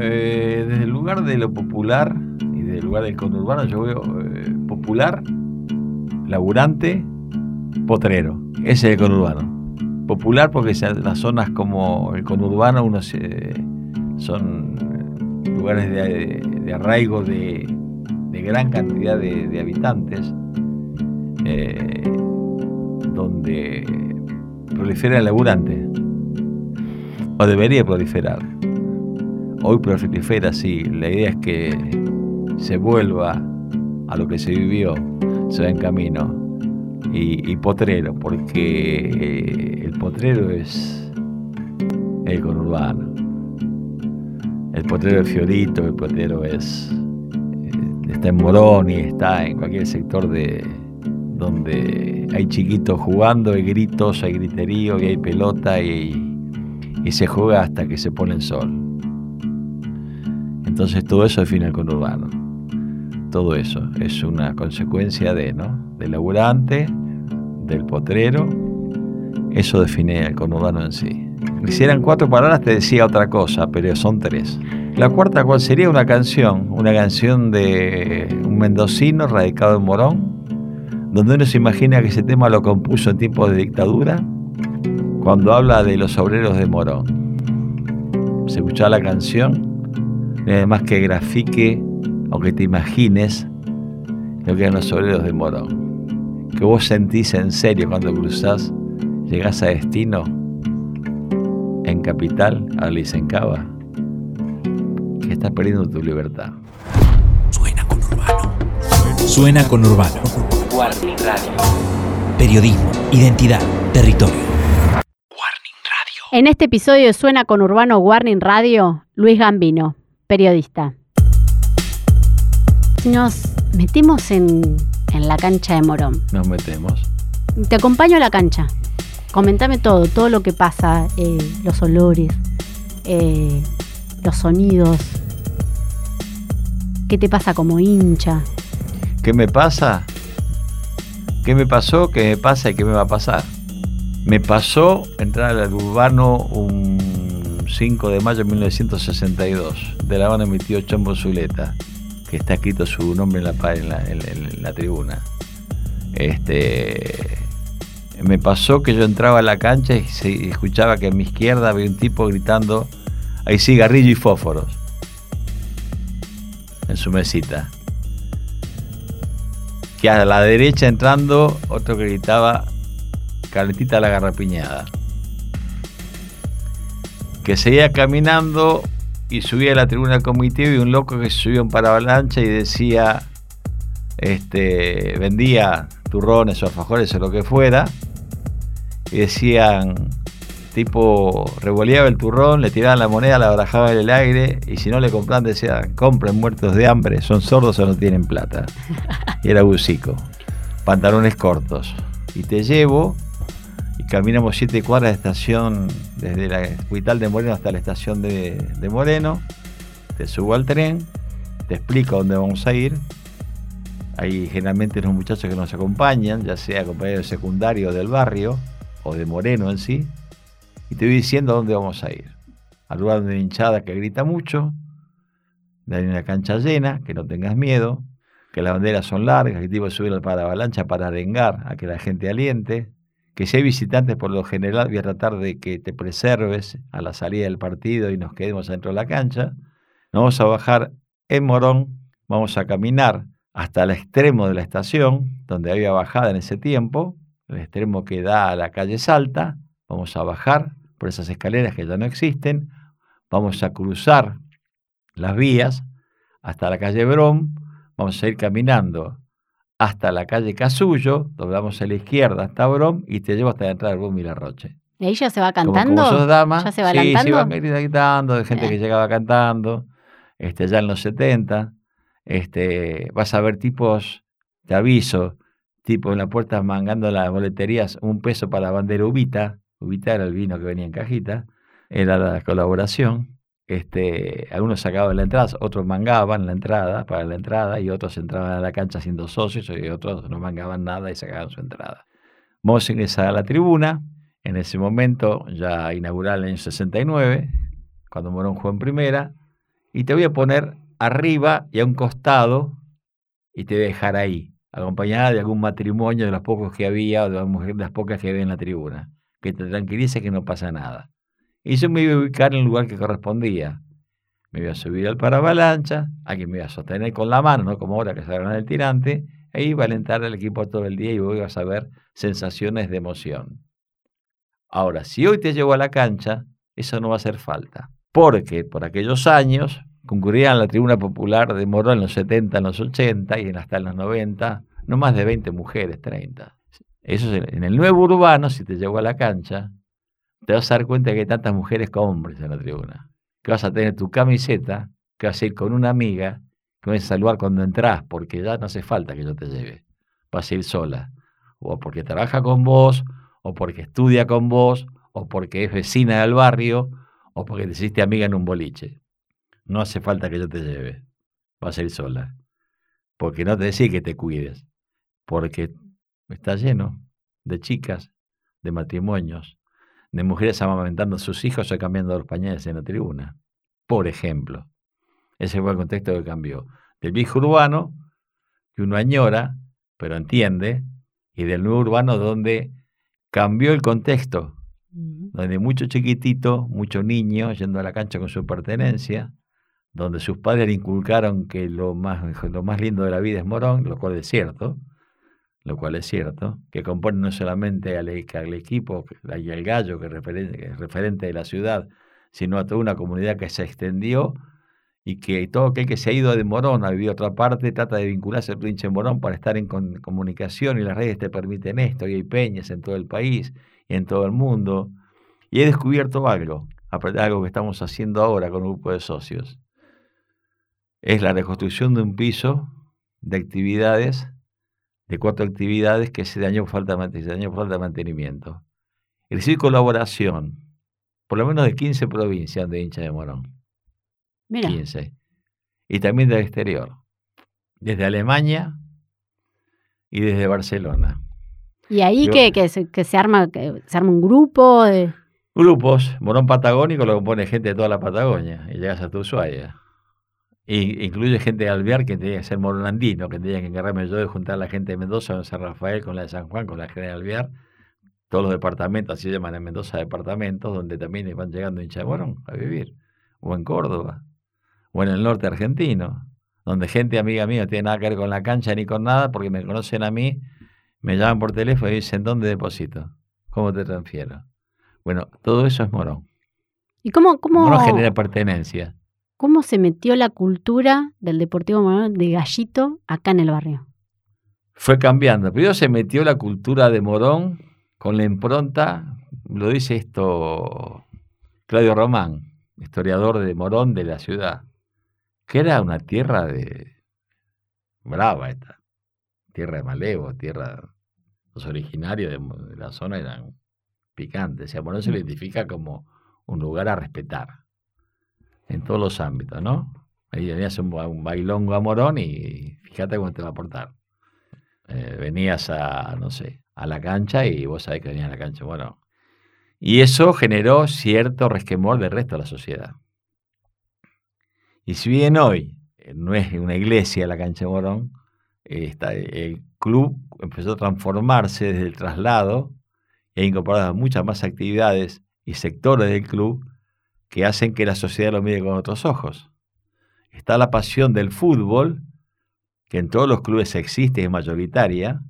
Eh, desde el lugar de lo popular y desde el lugar del conurbano, yo veo eh, popular, laburante, potrero. Ese es el conurbano. Popular porque las zonas como el conurbano uno son lugares de, arraigo de, gran cantidad de, habitantes, eh, donde prolifera el laburante, o debería proliferar. Hoy prolifera, sí, la idea es que se vuelva a lo que se vivió, se va en camino. Y, potrero, porque eh, el potrero es el conurbano. El potrero es Fiorito, el potrero es. Eh, está en Morón y está en cualquier sector de donde hay chiquitos jugando, hay gritos, hay griterío y hay pelota y, se juega hasta que se pone el sol. Entonces todo eso define el conurbano. Todo eso es una consecuencia de, ¿no? Del laburante, del potrero. Eso define el conurbano en sí. Si eran cuatro palabras te decía otra cosa, pero son tres. La cuarta, ¿cuál sería? Una canción, una canción de un mendocino radicado en Morón, donde uno se imagina que ese tema lo compuso en tiempos de dictadura, cuando habla de los obreros de Morón. Se escucha la canción, y además que grafique, aunque te imagines, lo que eran los obreros de Morón. Que vos sentís en serio cuando cruzás, llegás a destino en Capital, a Licencaba, que estás perdiendo tu libertad. Suena con Urbano. Suena con Urbano. Warning Radio. Periodismo, identidad, territorio. Warning Radio. En este episodio de Suena con Urbano Warning Radio, Luis Gambino, periodista. Nos metemos en, en la cancha de Morón. Nos metemos. Te acompaño a la cancha. Comentame todo, todo lo que pasa, eh, los olores, eh, los sonidos. ¿Qué te pasa como hincha? ¿Qué me pasa? ¿Qué me pasó? ¿Qué me pasa y qué me va a pasar? Me pasó entrar al urbano un 5 de mayo de 1962. De La Habana mi tío Chombo Zuleta, que está escrito su nombre en la, en la, en la tribuna. Este, me pasó que yo entraba a la cancha y se escuchaba que a mi izquierda había un tipo gritando, hay cigarrillo y fósforos, en su mesita. Que a la derecha entrando, otro gritaba, calentita la garrapiñada. Que seguía caminando y subía a la tribuna comité y un loco que se subió en paravalancha y decía, este, vendía turrones o alfajores o lo que fuera, y decían, tipo, revoleaba el turrón, le tiraban la moneda, la barajaba en el aire, y si no le compraban, decían, compren muertos de hambre, son sordos o no tienen plata. Y era bucico, pantalones cortos. Y te llevo, caminamos siete cuadras de estación, desde la hospital de Moreno hasta la estación de, de Moreno, te subo al tren, te explico dónde vamos a ir, hay generalmente los muchachos que nos acompañan, ya sea compañeros secundarios del barrio, o de Moreno en sí, y te voy diciendo dónde vamos a ir. Al lugar de hinchada que grita mucho, de una cancha llena, que no tengas miedo, que las banderas son largas, que te iba a subir para avalancha para arengar a que la gente aliente, que si hay visitantes por lo general voy a tratar de que te preserves a la salida del partido y nos quedemos dentro de la cancha. Vamos a bajar en Morón, vamos a caminar hasta el extremo de la estación, donde había bajada en ese tiempo, el extremo que da a la calle Salta, vamos a bajar por esas escaleras que ya no existen, vamos a cruzar las vías hasta la calle Brom, vamos a ir caminando hasta la calle Casullo, doblamos a la izquierda hasta Brom y te llevo hasta la entrada de Brom y la Roche. ¿Y ahí ya se va cantando? Como, dama, ¿Ya se va sí, se va gritando, de gente que llegaba cantando, este, ya en los 70. Este, vas a ver tipos, te aviso, tipo en la puerta mangando las boleterías un peso para la bandera Ubita, Ubita era el vino que venía en cajita, era la colaboración. Este, algunos sacaban la entrada, otros mangaban la entrada para la entrada y otros entraban a la cancha siendo socios y otros no mangaban nada y sacaban su entrada. Vamos a ingresar a la tribuna, en ese momento ya inaugural en el año 69, cuando Morón jugó en primera, y te voy a poner arriba y a un costado y te voy a dejar ahí, acompañada de algún matrimonio de los pocos que había o de las pocas que había en la tribuna, que te tranquilice que no pasa nada. Y yo me iba a ubicar en el lugar que correspondía. Me iba a subir al paravalancha, aquí me iba a sostener con la mano, no como ahora que se agarran el tirante, e iba a alentar al equipo todo el día y ibas a ver sensaciones de emoción. Ahora, si hoy te llevo a la cancha, eso no va a hacer falta. Porque por aquellos años concurrían a la tribuna popular de Morón en los 70, en los 80 y hasta en los 90, no más de 20 mujeres, 30. Eso es en el nuevo urbano, si te llevo a la cancha, te vas a dar cuenta que hay tantas mujeres como hombres en la tribuna. Que vas a tener tu camiseta, que vas a ir con una amiga, que vas a saludar cuando entras, porque ya no hace falta que yo te lleve. Vas a ir sola. O porque trabaja con vos, o porque estudia con vos, o porque es vecina del barrio, o porque te hiciste amiga en un boliche. No hace falta que yo te lleve. Vas a ir sola. Porque no te decía que te cuides. Porque está lleno de chicas, de matrimonios, de mujeres amamantando a sus hijos o cambiando los pañales en la tribuna. Por ejemplo. Ese fue el contexto que cambió. Del viejo urbano, que uno añora, pero entiende, y del nuevo urbano donde cambió el contexto, donde mucho chiquitito, mucho niño yendo a la cancha con su pertenencia, donde sus padres le inculcaron que lo más, lo más lindo de la vida es Morón, lo cual es cierto, lo cual es cierto, que compone no solamente al, e, equipo y al gallo que es, referente, de la ciudad, sino a toda una comunidad que se extendió y que todo aquel que se ha ido de Morón a vivir a otra parte trata de vincularse al pinche Morón para estar en comunicación y las redes te permiten esto y hay peñas en todo el país y en todo el mundo. Y he descubierto algo, algo que estamos haciendo ahora con un grupo de socios. Es la reconstrucción de un piso de actividades de cuatro actividades que se dañó falta, se dañó falta de mantenimiento. El decir colaboración, por lo menos de 15 provincias de hincha de Morón. Mira. 15. Y también del exterior. Desde Alemania y desde Barcelona. ¿Y ahí que, que, se, que, se, arma, que se arma un grupo? De... Grupos. Morón Patagónico lo compone gente de toda la Patagonia y llegas a tu Ushuaia. Incluye gente de Alvear que tenía que ser moronandino, que tenía que encargarme yo de juntar a la gente de Mendoza con San Rafael, con la de San Juan, con la gente de Alvear, todos los departamentos, así se llaman en Mendoza departamentos, donde también van llegando hinchas de a vivir, o en Córdoba, o en el norte argentino, donde gente amiga mía no tiene nada que ver con la cancha ni con nada, porque me conocen a mí, me llaman por teléfono y dicen, ¿dónde deposito? ¿Cómo te transfiero? Bueno, todo eso es Morón. ¿Y cómo, cómo... Morón genera pertenencia cómo se metió la cultura del Deportivo Morón de Gallito acá en el barrio. Fue cambiando. Primero se metió la cultura de Morón con la impronta, lo dice esto Claudio Román, historiador de Morón de la ciudad, que era una tierra de brava esta, tierra de malevo, tierra los originarios de, la zona eran picantes. O sea, Morón se mm. identifica como un lugar a respetar en todos los ámbitos, ¿no? Ahí venías un, un bailongo a Morón y fíjate cómo te va a aportar. Eh, venías a, no sé, a la cancha y vos sabés que venías a la cancha. Bueno, y eso generó cierto resquemor del resto de la sociedad. Y si bien hoy eh, no es una iglesia la cancha de Morón, está, el club empezó a transformarse desde el traslado e incorporado muchas más actividades y sectores del club que hacen que la sociedad lo mire con otros ojos. Está la pasión del fútbol, que en todos los clubes existe y es mayoritaria,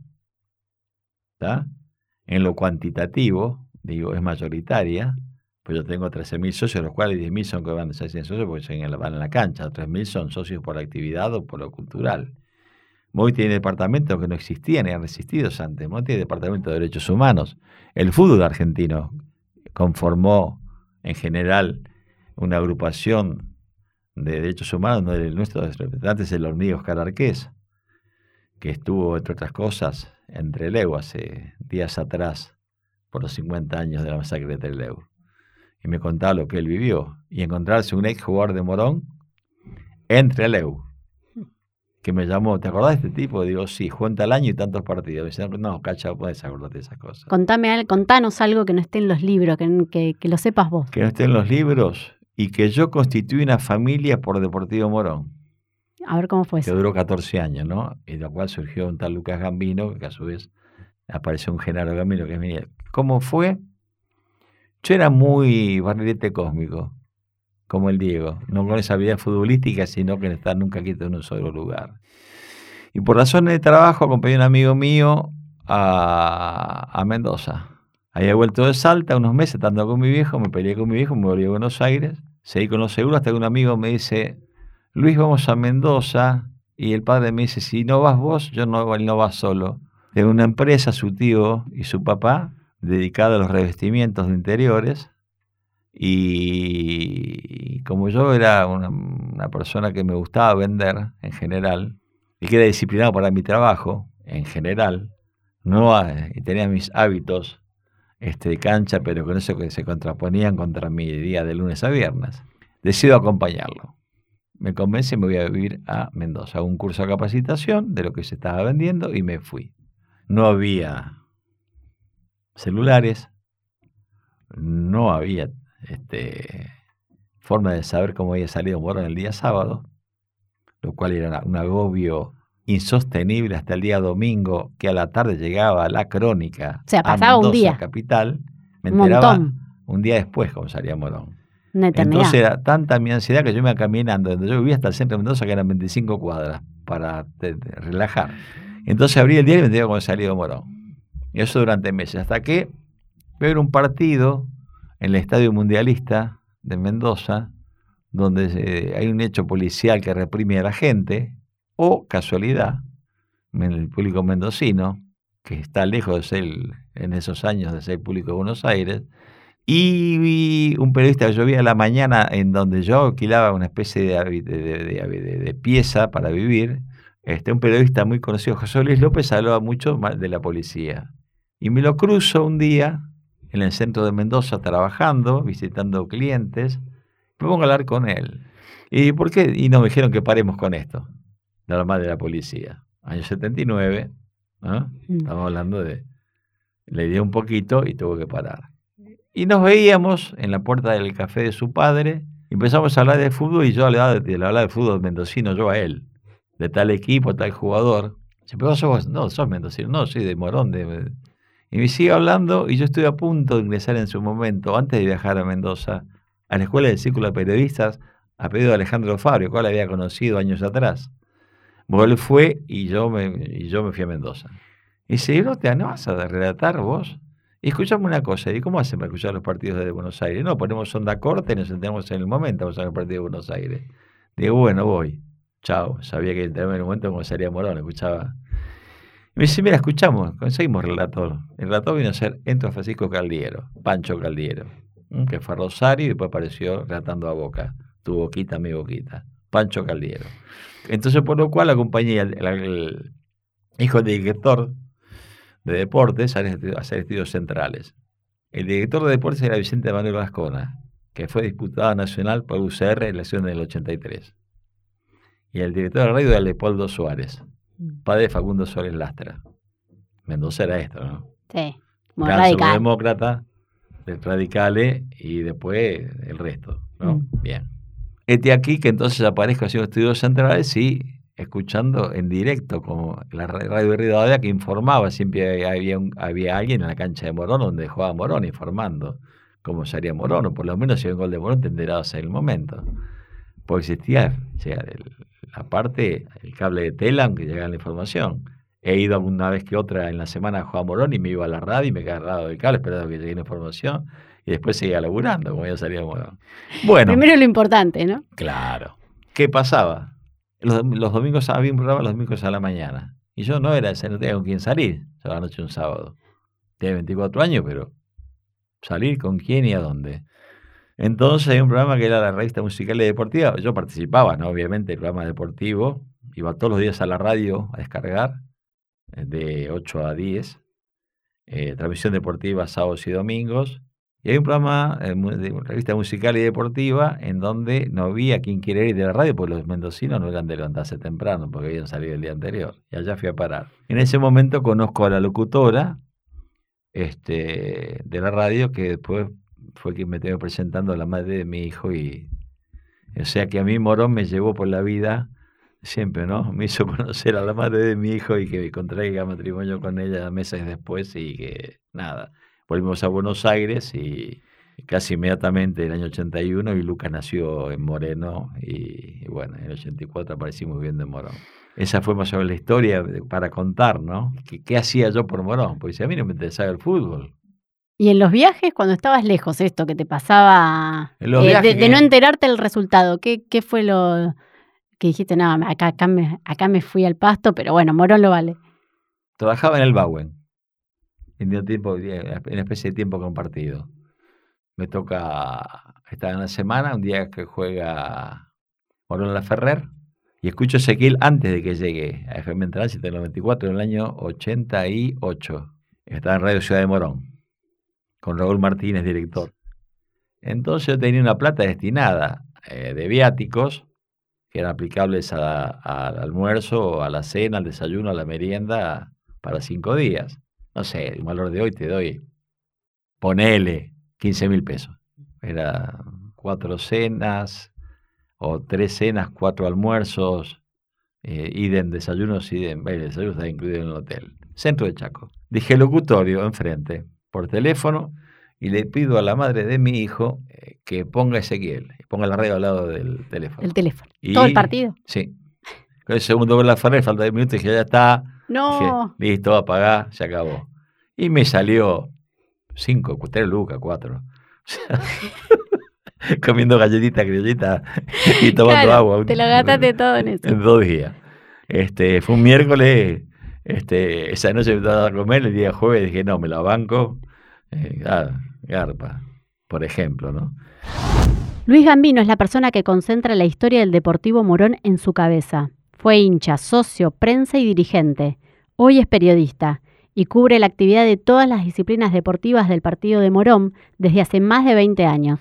en lo cuantitativo, digo, es mayoritaria, pues yo tengo 13.000 socios, los cuales 10.000 son que van a ser socios porque van en la cancha, 3.000 son socios por la actividad o por lo cultural. Moy tiene departamentos que no existían y han resistido antes. Moy tiene departamento de derechos humanos. El fútbol argentino conformó en general una agrupación de derechos humanos, uno de nuestros representantes, el hormigo Oscar Arqués, que estuvo, entre otras cosas, en Trelew hace días atrás, por los 50 años de la masacre de Trelew. Y me contaba lo que él vivió. Y encontrarse un ex jugador de Morón en Trelew, que me llamó, ¿te acordás de este tipo? Digo, sí, cuenta el año y tantos partidos. Me dice, no, cacha, puedes acordarte de esas cosas. Contame, contanos algo que no esté en los libros, que, que, que lo sepas vos. Que no esté en los libros y que yo constituí una familia por Deportivo Morón, A ver cómo fue que eso. duró 14 años, ¿no? Y de la cual surgió un tal Lucas Gambino, que a su vez apareció un Genaro Gambino, que es mi. ¿Cómo fue? Yo era muy barrilete cósmico, como el Diego, no con esa habilidad futbolística, sino que no estar nunca quieto en un solo lugar. Y por razones de trabajo acompañé a un amigo mío a, a Mendoza. Había vuelto de Salta unos meses estando con mi viejo, me peleé con mi viejo, me volví a Buenos Aires, seguí con los seguros hasta que un amigo me dice, Luis, vamos a Mendoza. Y el padre me dice, si no vas vos, yo no, él no va solo. De una empresa, su tío y su papá, dedicada a los revestimientos de interiores. Y como yo era una, persona que me gustaba vender en general, y que era disciplinado para mi trabajo en general, no y tenía mis hábitos este, de cancha, pero con eso que se contraponían contra mi día de lunes a viernes, decido acompañarlo. Me convence y me voy a vivir a Mendoza, a un curso de capacitación de lo que se estaba vendiendo y me fui. No había celulares, no había este, forma de saber cómo había salido Morón el día sábado, lo cual era un agobio insostenible hasta el día domingo, que a la tarde llegaba la crónica. O sea, a un Mendoza, día. capital. Me Un enteraba montón. un día después cómo salía Morón. Una. Entonces era tanta mi ansiedad que yo me iba caminando, donde yo vivía hasta el centro de Mendoza, que eran 25 cuadras, para te- te- relajar. Entonces abrí el diario y me enteraba cómo salía Morón. Y eso durante meses, hasta que veo un partido en el Estadio Mundialista de Mendoza, donde eh, hay un hecho policial que reprime a la gente, o casualidad, el público mendocino, que está lejos de ser, en esos años, de ser público de Buenos Aires, y un periodista que yo vi a la mañana en donde yo alquilaba una especie de, de- pieza para vivir. Este, un periodista muy conocido, José Luis López, hablaba mucho de la policía. Y me lo cruzo un día en el centro de Mendoza trabajando, visitando clientes. Me pongo a hablar con él. ¿Y por qué? Y nos dijeron que paremos con esto, nada más de la policía. Año 79, ¿no? Mm. Estamos hablando de. Le di un poquito y tuvo que parar. Y nos veíamos en la puerta del café de su padre. y Empezamos a hablar de fútbol y yo hablaba de, le hablaba de fútbol mendocino, yo a él. De tal equipo, tal jugador. Pero vos sos, no, sos mendocino. No, soy de Morón. De... Y me sigue hablando y yo estoy a punto de ingresar en su momento, antes de viajar a Mendoza, a la Escuela del Círculo de Periodistas, a pedido de Alejandro Fabio, cual había conocido años atrás. Bueno, él fue y yo me, fui a Mendoza. Y dice, ¿y no te vas a relatar vos? Y escuchame una cosa, ¿y cómo hacen para escuchar los partidos de Buenos Aires? No, ponemos onda corta y nos sentamos en el momento, vamos a ver el partido de Buenos Aires. Digo, bueno, voy. Chao. Sabía que entraba en el momento como salía Morón, escuchaba. Me dice, mira, escuchamos, conseguimos relator. El relator vino a ser Entro Francisco Caldiero, Pancho Caldiero, que fue a Rosario y después apareció relatando a Boca. Tu boquita, mi boquita. Pancho Caldiero. Entonces, por lo cual acompañé al, al- al hijo del director de deportes a hacer estudios centrales. El director de deportes era Vicente Manuel Vascona, que fue diputado nacional por UCR en la elección del 83. Y el director de radio era Leopoldo Suárez. Padre de Facundo Suárez Lastra. Mendoza era esto, ¿no? Sí. Muy radical. demócrata, radicales y después el resto, ¿no? Mm. Bien. Este aquí que entonces aparezco haciendo estudios centrales y escuchando en directo como la ra- radio de Rivadavia que informaba, siempre había, un- había alguien en la cancha de Morón donde jugaba Morón informando cómo salía Morón, o por lo menos si un gol de Morón te enterabas en el momento. Porque existía o sea, el- la parte, el cable de Telam que llegaba la información. He ido alguna vez que otra en la semana a jugar Morón y me iba a la radio y me quedaba al lado del cable esperando que llegue la información y después seguía laburando como ya salía Morón. Bueno. Primero lo importante, ¿no? Claro. ¿Qué pasaba? Los, dom- los domingos había un programa los domingos a la mañana. Y yo no era no tenía con quién salir. A la noche un sábado. Tenía 24 años, pero salir con quién y a dónde. Entonces hay un programa que era la revista musical y deportiva. Yo participaba, ¿no? Obviamente, el programa deportivo. Iba todos los días a la radio a descargar, eh, de 8 a 10. eh, transmisión deportiva sábados y domingos. Y hay un programa eh, de revista musical y deportiva en donde no había quien quiera ir de la radio, porque los mendocinos no eran de levantarse temprano, porque habían salido el día anterior. Y allá fui a parar. En ese momento conozco a la locutora este, de la radio que después fue quien me tengo presentando a la madre de mi hijo y o sea que a mí Morón me llevó por la vida siempre, ¿no? Me hizo conocer a la madre de mi hijo y que contraiga matrimonio con ella meses después y que nada, volvimos a Buenos Aires y casi inmediatamente en el año 81 y Lucas nació en Moreno y, bueno, en el 84 aparecimos viviendo en Morón. Esa fue más o menos la historia para contar, ¿no? ¿Qué, hacía yo por Morón? Porque a mí no me interesaba el fútbol. Y en los viajes, cuando estabas lejos, esto que te pasaba eh, de, no enterarte el resultado, ¿qué, qué fue lo que dijiste? No, acá, acá, me, acá me fui al pasto, pero bueno, Morón lo vale. Trabajaba en el Bauen, en, tiempo, en una especie de tiempo compartido. Me toca estar en la semana, un día que juega Morón La Ferrer, y escucho a Ezequiel antes de que llegue a FM Tránsito en el 94, en el año 88. Estaba en Radio Ciudad de Morón con Raúl Martínez, director. Entonces yo tenía una plata destinada eh, de viáticos que eran aplicables al almuerzo, a la cena, al desayuno, a la merienda para cinco días. No sé, el valor de hoy te doy, ponele 15 mil pesos. Era cuatro cenas o tres cenas, cuatro almuerzos, eh, idem desayunos, idem, el desayuno está incluido en el hotel. Centro de Chaco. Dije locutorio enfrente por teléfono y le pido a la madre de mi hijo eh, que ponga Ezequiel, ponga la radio al lado del teléfono. El teléfono. ¿Todo el partido? Sí. El segundo gol la Ferrer, falta 10 minutos, y dije, ya está. No. Listo, apagar, se acabó. Y me salió 5, 3 lucas, 4. comiendo galletitas criollitas y tomando agua. Te lo gastaste todo en eso. En dos días. Este, fue un miércoles este, esa noche me estaba a comer, el día jueves dije, no, me la banco. Eh, garpa, por ejemplo, ¿no? Luis Gambino es la persona que concentra la historia del Deportivo Morón en su cabeza. Fue hincha, socio, prensa y dirigente. Hoy es periodista y cubre la actividad de todas las disciplinas deportivas del partido de Morón desde hace más de 20 años.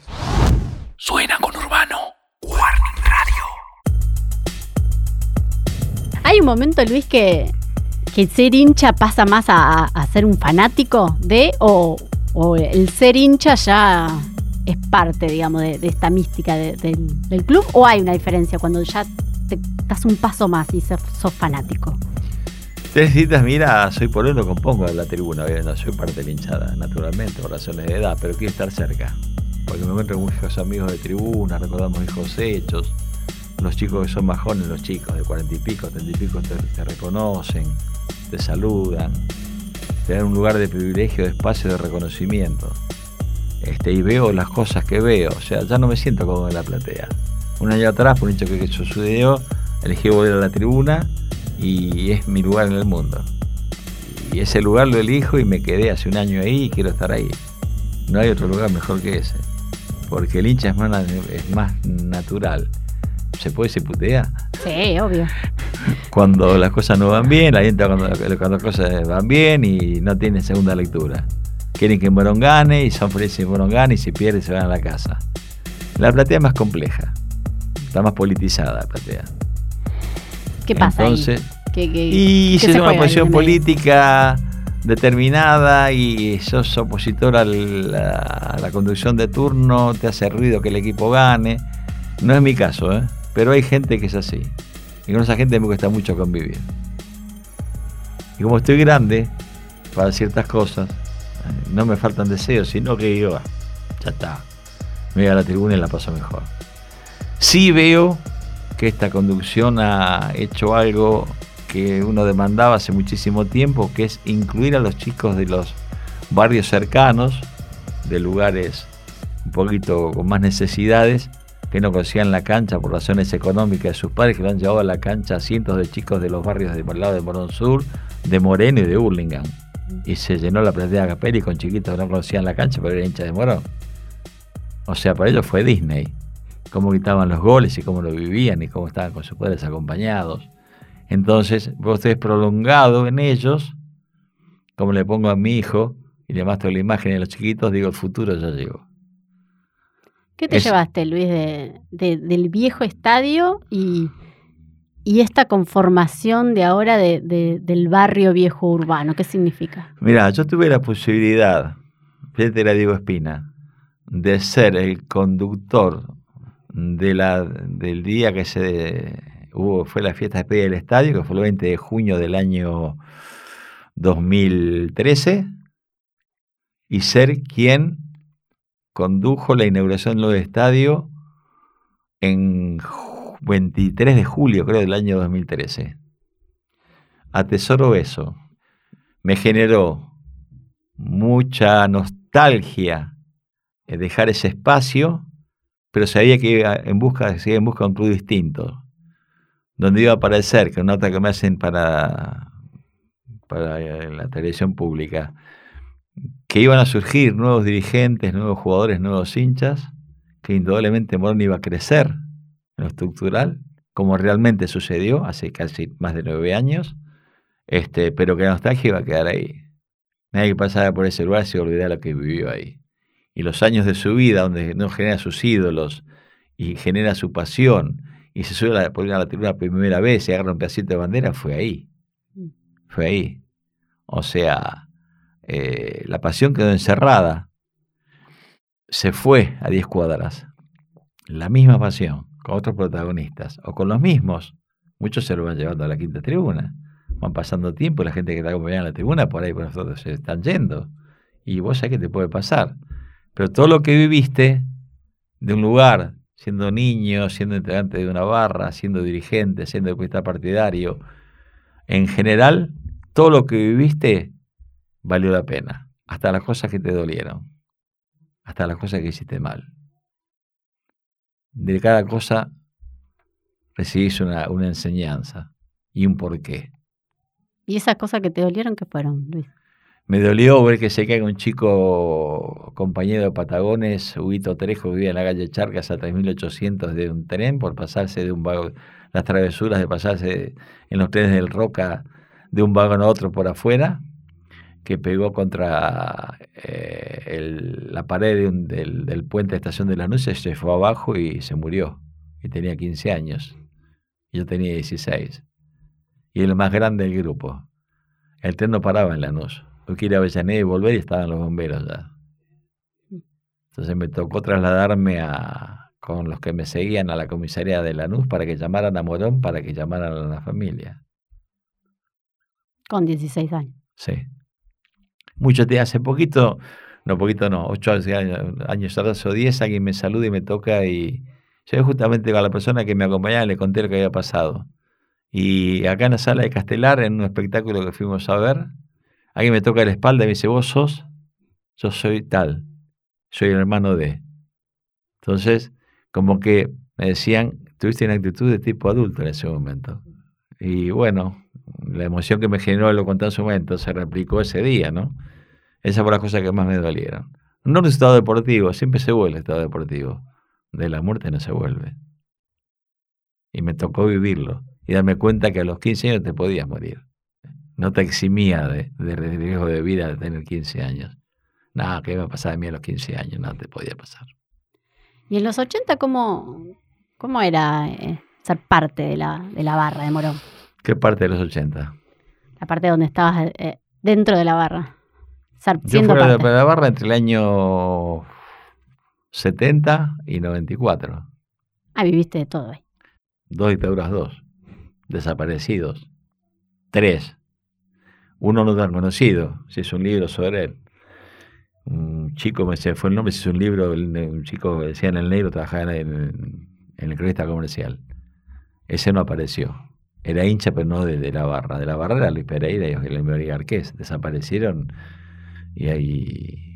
Suena con Urbano. Warning Radio. Hay un momento, Luis, que que ser hincha pasa más a, ser un fanático de o, el ser hincha ya es parte, digamos, de, esta mística del, club o hay una diferencia cuando ya te das un paso más y sos, fanático? Tres citas, mira, soy poleno, compongo la tribuna, no soy parte de la hinchada, naturalmente, por razones de edad, pero quiero estar cerca. Porque me encuentro con muchos amigos de tribuna, recordamos hijos hechos, los chicos que son más jóvenes, los chicos de cuarenta y pico, treinta y pico te reconocen te saludan, te dan un lugar de privilegio, de espacio, de reconocimiento. Este, y veo las cosas que veo, o sea, ya no me siento como en la platea. Un año atrás, por un hecho que sucedió, elegí volver a la tribuna y es mi lugar en el mundo. Y ese lugar lo elijo y me quedé hace un año ahí y quiero estar ahí. No hay otro lugar mejor que ese. Porque el hincha es más, es más natural. ¿Se puede se putea? Sí, obvio. Cuando las cosas no van bien, la gente cuando, las cosas van bien y no tienen segunda lectura. Quieren que Morón gane y son felices que Morón gane y si pierde se van a la casa. La platea es más compleja. Está más politizada la platea. ¿Qué pasa Entonces, y si es una posición política determinada y sos opositor a la, a la conducción de turno, te hace ruido que el equipo gane. No es mi caso, ¿eh? pero hay gente que es así. Y con esa gente me cuesta mucho convivir. Y como estoy grande para ciertas cosas, no me faltan deseos, sino que digo, ya está, me voy a la tribuna y la paso mejor. Sí veo que esta conducción ha hecho algo que uno demandaba hace muchísimo tiempo, que es incluir a los chicos de los barrios cercanos, de lugares un poquito con más necesidades, que no conocían la cancha por razones económicas de sus padres, que lo han llevado a la cancha a cientos de chicos de los barrios de lado de Morón Sur, de Moreno y de Hurlingham. Y se llenó la platea de Capelli con chiquitos que no conocían la cancha, pero eran hinchas de Morón. O sea, para ellos fue Disney. Cómo gritaban los goles y cómo lo vivían y cómo estaban con sus padres acompañados. Entonces, vos estés prolongado en ellos, como le pongo a mi hijo, y le muestro la imagen de los chiquitos, digo, el futuro ya llegó. ¿Qué te llevaste, Luis, de, del viejo estadio y, esta conformación de ahora del barrio viejo urbano? ¿Qué significa? Mira, yo tuve la posibilidad, fíjate la Diego Espina, de ser el conductor de la, del día que se hubo, fue la fiesta de del estadio, que fue el 20 de junio del año 2013, y ser quien condujo la inauguración del estadio en 23 de julio, creo, del año 2013. Atesoro eso. Me generó mucha nostalgia dejar ese espacio, pero sabía que iba en busca, en busca de un club distinto, donde iba a aparecer, que una nota que me hacen para, para la televisión pública, que iban a surgir nuevos dirigentes, nuevos jugadores, nuevos hinchas, que indudablemente Morón iba a crecer en lo estructural, como realmente sucedió hace casi más de nueve años, este, pero que la nostalgia iba a quedar ahí. Nadie que pasaba por ese lugar se olvidaba lo que vivió ahí. Y los años de su vida, donde no genera sus ídolos y genera su pasión, y se sube a la, a la tribuna primera vez y agarra un pedacito de bandera, fue ahí. Mm. Fue ahí. O sea, eh, la pasión quedó encerrada. Se fue a 10 cuadras. La misma pasión, con otros protagonistas, o con los mismos. Muchos se lo van llevando a la quinta tribuna van pasando tiempo, la gente que está acompañando en la tribuna, por ahí por nosotros se están yendo. Y vos sabés qué te puede pasar. Pero todo lo que viviste de un lugar, siendo niño, siendo integrante de una barra, siendo dirigente, siendo ecuista partidario, en general, todo lo que viviste valió la pena. Hasta las cosas que te dolieron. Hasta las cosas que hiciste mal. De cada cosa recibís una, una enseñanza y un porqué. ¿Y esas cosas que te dolieron qué fueron, Luis? Me dolió ver que se caiga un chico compañero de Patagones, Huguito Trejo, que vivía en la calle Charcas a 3.800 de un tren por pasarse de un vagón, las travesuras de pasarse en los trenes del Roca de un vagón a otro por afuera, que pegó contra eh, la pared del, del, puente de estación de la Lanús, se fue abajo y se murió. Y tenía 15 años. Yo tenía 16 y el más grande del grupo. El tren no paraba en Lanús. Yo quería ir a Avellaneda y volver y estaban los bomberos ya. Entonces me tocó trasladarme a, con los que me seguían a la comisaría de Lanús para que llamaran a Morón, para que llamaran a la familia. Con 16 años. Sí. Muchos días, hace poquito, no poquito no, ocho años, años atrás o diez, alguien me saluda y me toca y yo justamente con la persona que me acompañaba le conté lo que había pasado. Y acá en la sala de Castelar, en un espectáculo que fuimos a ver, alguien me toca la espalda y me dice, vos sos, yo soy tal, soy el hermano de. Entonces, como que me decían, tuviste una actitud de tipo adulto en ese momento. Y bueno, la emoción que me generó lo conté en su momento se replicó ese día, ¿no? Esa fue la cosa que más me dolieron. No el estado deportivo, siempre se vuelve el estado deportivo. De la muerte no se vuelve. Y me tocó vivirlo y darme cuenta que a los 15 años te podías morir. No te eximía de, riesgo de vida de tener 15 años. Nada, ¿qué iba a pasar de mí a los 15 años? No te podía pasar. ¿Y en los 80 cómo, cómo era eh, ser parte de la, de la barra de Morón? ¿Qué parte de los 80? La parte donde estabas eh, dentro de la barra. Yo fui de la barra entre el año 70 y 94. Ah, viviste de todo ahí. Dos dictaduras, dos desaparecidos. Tres. Uno no tan conocido, se hizo un libro sobre él. Un chico, me se fue el nombre, se hizo un libro, un chico que decía en el negro, trabajaba en, en el cronista comercial. Ese no apareció. Era hincha, pero no de, la barra. De la barra era Luis Pereira y María Arqués. Desaparecieron y ahí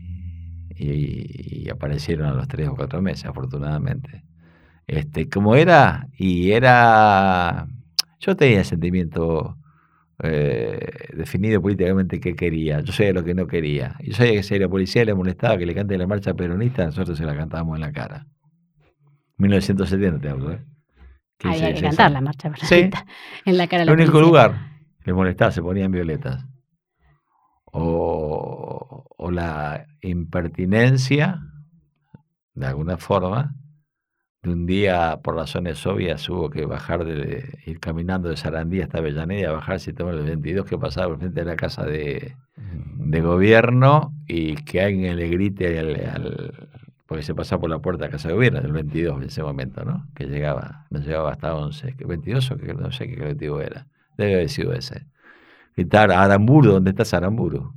y, aparecieron a los tres o cuatro meses, afortunadamente. Este, como era, y era yo tenía sentimiento eh, definido políticamente qué quería. Yo sabía lo que no quería. Yo sabía que si la policía le molestaba que le cante la marcha peronista, nosotros se la cantábamos en la cara. 1970 te hablo, ¿eh? Había que cantar la marcha peronista en la cara. El único lugar que le molestaba se ponían violetas. O, o la impertinencia, de alguna forma, de un día, por razones obvias, hubo que bajar de, ir caminando de Sarandí hasta Avellaneda, bajarse y tomar el 22 que pasaba por frente de la casa de, de gobierno y que alguien le grite al, porque se pasaba por la puerta de Casa de Gobierno del 22 en ese momento, ¿no? Que llegaba, no llegaba hasta 11, que 22 o que no sé qué colectivo era, debe haber sido ese. Gritar, Aramburu, ¿dónde estás Aramburu?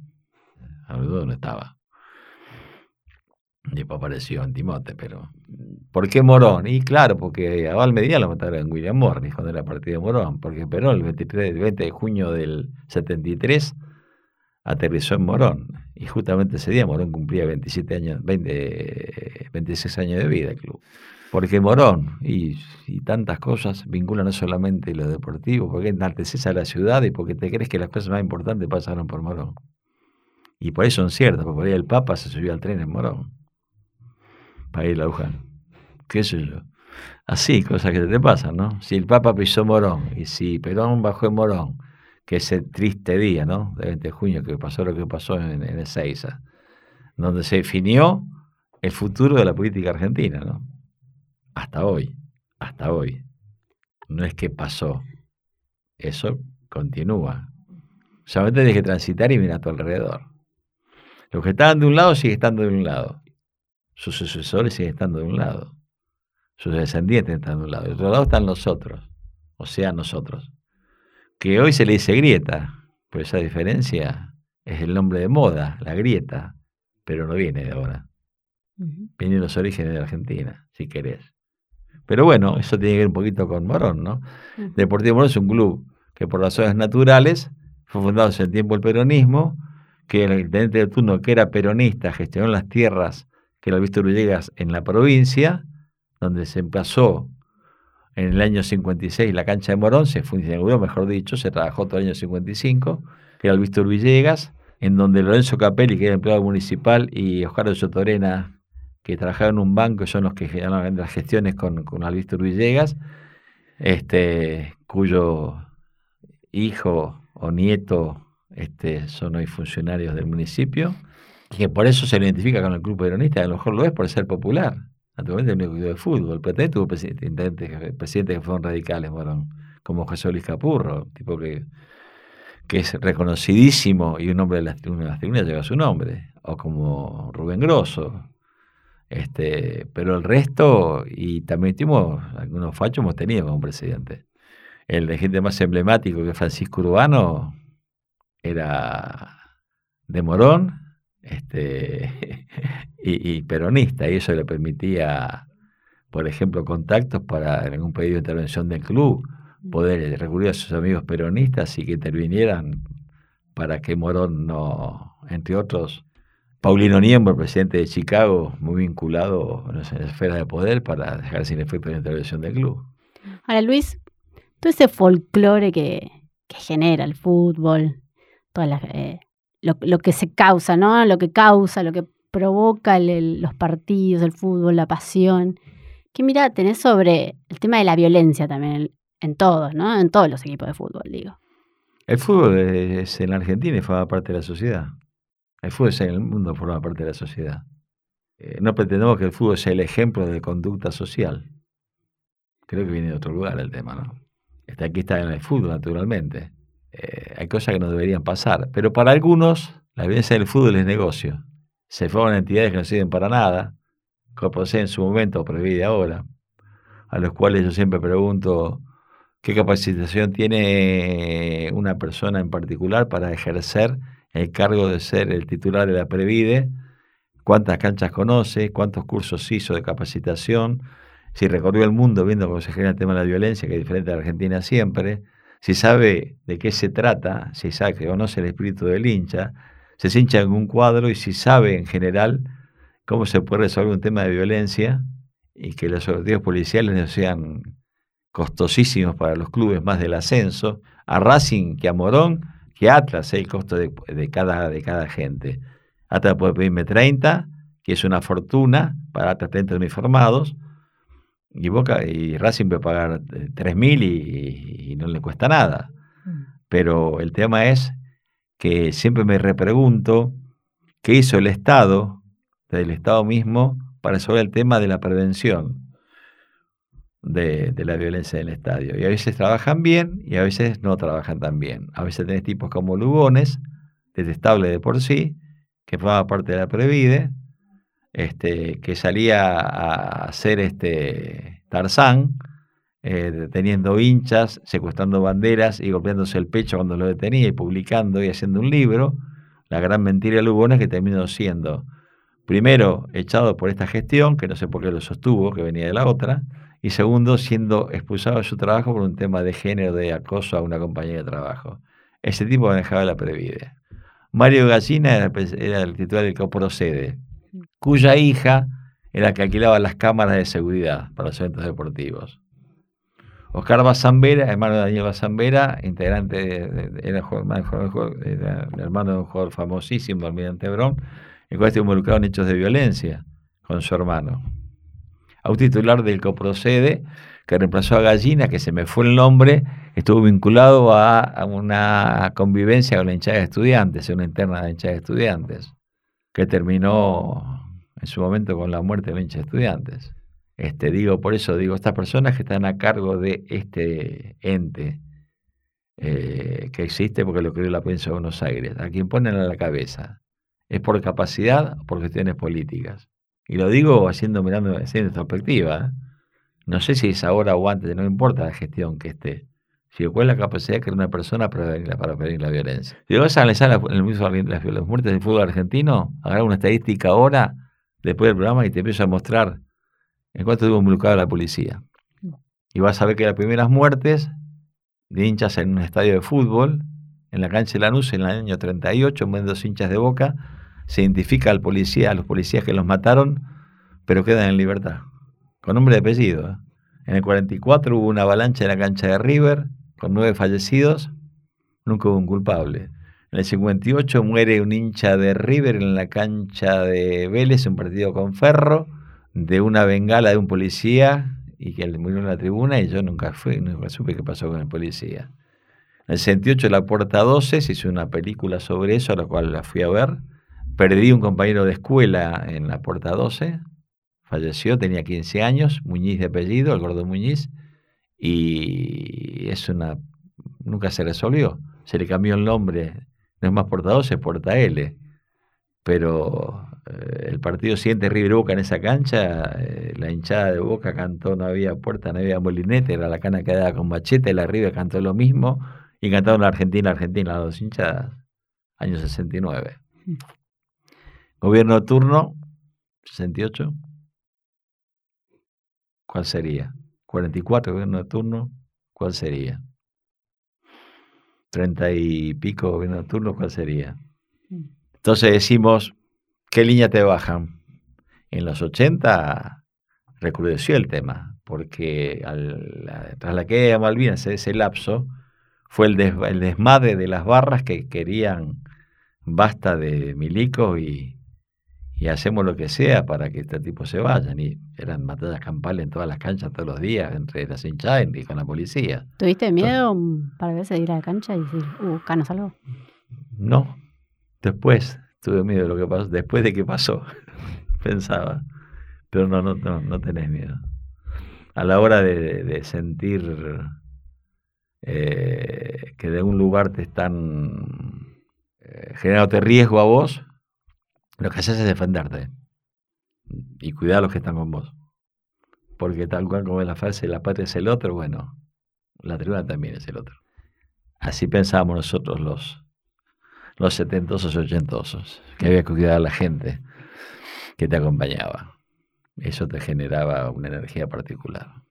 Aramburu no estaba. Después apareció Antimote, pero. ¿Por qué Morón? Y claro, porque a Valmedina lo mataron William Morris cuando era partido de Morón, porque Perón el 23, 20 de junio del 73 aterrizó en Morón. Y justamente ese día Morón cumplía 27 años, 20, 26 años de vida el club. Porque Morón y, y tantas cosas vinculan no solamente lo deportivo, porque enalteces a la ciudad y porque te crees que las cosas más importantes pasaron por Morón. Y por eso son ciertas, porque por ahí el Papa se subió al tren en Morón para ir a Luján. ¿Qué sé yo? Así, cosas que te pasan, ¿no? Si el Papa pisó Morón y si Perón bajó en Morón, que ese triste día, ¿no? De 20 de junio, que pasó lo que pasó en, en Ezeiza, donde se definió el futuro de la política argentina, ¿no? Hasta hoy, hasta hoy. No es que pasó, eso continúa. Solamente tienes que transitar y mirar a tu alrededor. Los que estaban de un lado siguen estando de un lado. Sus sucesores siguen estando de un lado. Sus descendientes están de un lado. De otro lado están los otros. O sea, nosotros. Que hoy se le dice grieta. Pero esa diferencia es el nombre de moda, la grieta. Pero no viene de ahora. Viene de los orígenes de Argentina, si querés. Pero bueno, eso tiene que ver un poquito con Morón, ¿no? Deportivo Morón es un club que por razones naturales fue fundado en el tiempo del peronismo, que el intendente de turno, que era peronista, gestionó las tierras que era Víctor Villegas en la provincia, donde se empezó en el año 56 la cancha de Morón, se fue inauguró, mejor dicho, se trabajó todo el año 55, que era el Víctor Villegas, en donde Lorenzo Capelli, que era empleado municipal, y Oscar de Sotorena, que trabajaba en un banco, son los que generaban las gestiones con, con Víctor Villegas, este, cuyo hijo o nieto este, son hoy funcionarios del municipio y que por eso se identifica con el club peronista, a lo mejor lo es por ser popular. Naturalmente el único de fútbol, pero también tuvo presidentes, presidentes que fueron radicales, fueron como José Luis Capurro, tipo que, que es reconocidísimo y un hombre de las tribunas, lleva su nombre, o como Rubén Grosso. Este, pero el resto, y también tuvimos, algunos fachos hemos tenido como presidente. El de gente más emblemático que Francisco Urbano era de Morón, este, y, peronista, y eso le permitía, por ejemplo, contactos para en algún pedido de intervención del club, poder recurrir a sus amigos peronistas y que intervinieran para que Morón no, entre otros, Paulino Niembro, presidente de Chicago, muy vinculado en la esfera de poder para dejar sin efecto la intervención del club. Ahora, Luis, todo ese folclore que, que genera el fútbol, todas las, eh, lo, que se causa, ¿no? Lo que causa, lo que provoca los partidos, el fútbol, la pasión. ¿Qué mirada tenés sobre el tema de la violencia también en todos, ¿no? En todos los equipos de fútbol, digo. El fútbol es en Argentina y forma parte de la sociedad. El fútbol es en el mundo forma parte de la sociedad. Eh, no pretendemos que el fútbol sea el ejemplo de conducta social. Creo que viene de otro lugar el tema, ¿no? Está aquí está en el fútbol, naturalmente. Eh, hay cosas que no deberían pasar. Pero para algunos, la violencia del fútbol es negocio. Se forman entidades que no sirven para nada, como posee en su momento o de ahora, a los cuales yo siempre pregunto qué capacitación tiene una persona en particular para ejercer el cargo de ser el titular de la Previde, cuántas canchas conoce, cuántos cursos hizo de capacitación, si recorrió el mundo viendo cómo se genera el tema de la violencia, que es diferente a Argentina siempre, si sabe de qué se trata, si sabe que conoce el espíritu del hincha, se hincha en un cuadro y si sabe en general cómo se puede resolver un tema de violencia y que los objetivos policiales no sean costosísimos para los clubes más del ascenso, a Racing que a Morón, que Atlas, el costo de, cada, de cada gente. Atlas puede pedirme 30, que es una fortuna para Atlas 30 uniformados, y Boca y Racing puede pagar 3.000 eh, y, y no le cuesta nada. Mm. Pero el tema es que siempre me repregunto qué hizo el Estado, del Estado mismo, para resolver el tema de la prevención de, de, la violencia en el estadio. Y a veces trabajan bien y a veces no trabajan tan bien. A veces tenés tipos como Lugones, detestable de por sí, que forma parte de la Previde, este, que salía a hacer este Tarzán, eh, teniendo hinchas, secuestrando banderas y golpeándose el pecho cuando lo detenía y publicando y haciendo un libro. La gran mentira de Lugona es que terminó siendo, primero, echado por esta gestión, que no sé por qué lo sostuvo, que venía de la otra, y segundo, siendo expulsado de su trabajo por un tema de género, de acoso a una compañía de trabajo. Ese tipo manejaba la Previde. Mario Gallina era, el titular del Coprocede, cuya hija era la que alquilaba las cámaras de seguridad para los eventos deportivos. Oscar Bazambera, hermano de Daniel Bazambera, integrante, de, era, hermano de un jugador famosísimo, Almirante Brón, el cual estuvo involucrado en hechos de violencia con su hermano. A un titular del Coprocede, que reemplazó a Gallina, que se me fue el nombre, estuvo vinculado a, una convivencia con la hinchada de estudiantes, una interna de hinchada de estudiantes, que terminó en su momento con la muerte de hincha estudiantes. Este, digo, por eso digo, estas personas que están a cargo de este ente eh, que existe porque lo creó la provincia de Buenos Aires, a quien ponen a la cabeza, es por capacidad o por cuestiones políticas. Y lo digo haciendo, mirando, haciendo perspectiva. ¿eh? No sé si es ahora o antes, no importa la gestión que esté. Si cuál es la capacidad que una persona para para prevenir la violencia. Si vas a analizar la, las, las muertes del fútbol argentino, agarra una estadística ahora, después del programa, y te empiezo a mostrar en cuanto estuvo involucrada la policía. Y vas a ver que las primeras muertes de hinchas en un estadio de fútbol, en la cancha de Lanús, en el año 38, en dos hinchas de boca, se identifica al policía, a los policías que los mataron, pero quedan en libertad, con nombre y apellido. ¿eh? En el 44 hubo una avalancha en la cancha de River, con nueve fallecidos, nunca hubo un culpable. En el 58 muere un hincha de River en la cancha de Vélez, un partido con Ferro, de una bengala de un policía y que él murió en la tribuna y yo nunca fui, nunca supe qué pasó con el policía. En el 68 la puerta 12 se hizo una película sobre eso, a la cual la fui a ver. Perdí un compañero de escuela en la puerta 12, falleció, tenía 15 años, Muñiz de apellido, el gordo Muñiz, y es una, nunca se resolvió. Se le cambió el nombre, no es más puerta 12, es puerta L. Pero eh, el partido siguiente River Boca en esa cancha, eh, la hinchada de Boca cantó No había puerta, no había molinete, era la cana que daba con machete, la River cantó lo mismo y cantaron la Argentina, Argentina, las dos hinchadas, año 69. Mm. Gobierno de turno, 68. ¿Cuál sería? 44, gobierno de turno, ¿cuál sería? 30 y pico gobierno de turno, ¿cuál sería? Entonces decimos, ¿Qué línea te bajan? En los 80 recrudeció el tema, porque tras la caída de Malvinas, ese lapso, fue el, desmadre de las barras que querían basta de milicos y, hacemos lo que sea para que este tipo se vayan. Y eran batallas campales en todas las canchas todos los días, entre las hinchadas y con la policía. ¿Tuviste miedo para veces de ir a la cancha y decir, uh, canos algo? No, después, tuve miedo de lo que pasó, después de que pasó, pensaba. Pero no, no, no, no tenés miedo. A la hora de, sentir eh, que de un lugar te están eh, generándote riesgo a vos, lo que haces es defenderte y cuidar a los que están con vos. Porque tal cual como es la frase, la patria es el otro, bueno, la tribuna también es el otro. Así pensábamos nosotros los, los setentosos y ochentosos, que había que cuidar a la gente que te acompañaba. Eso te generaba una energía particular.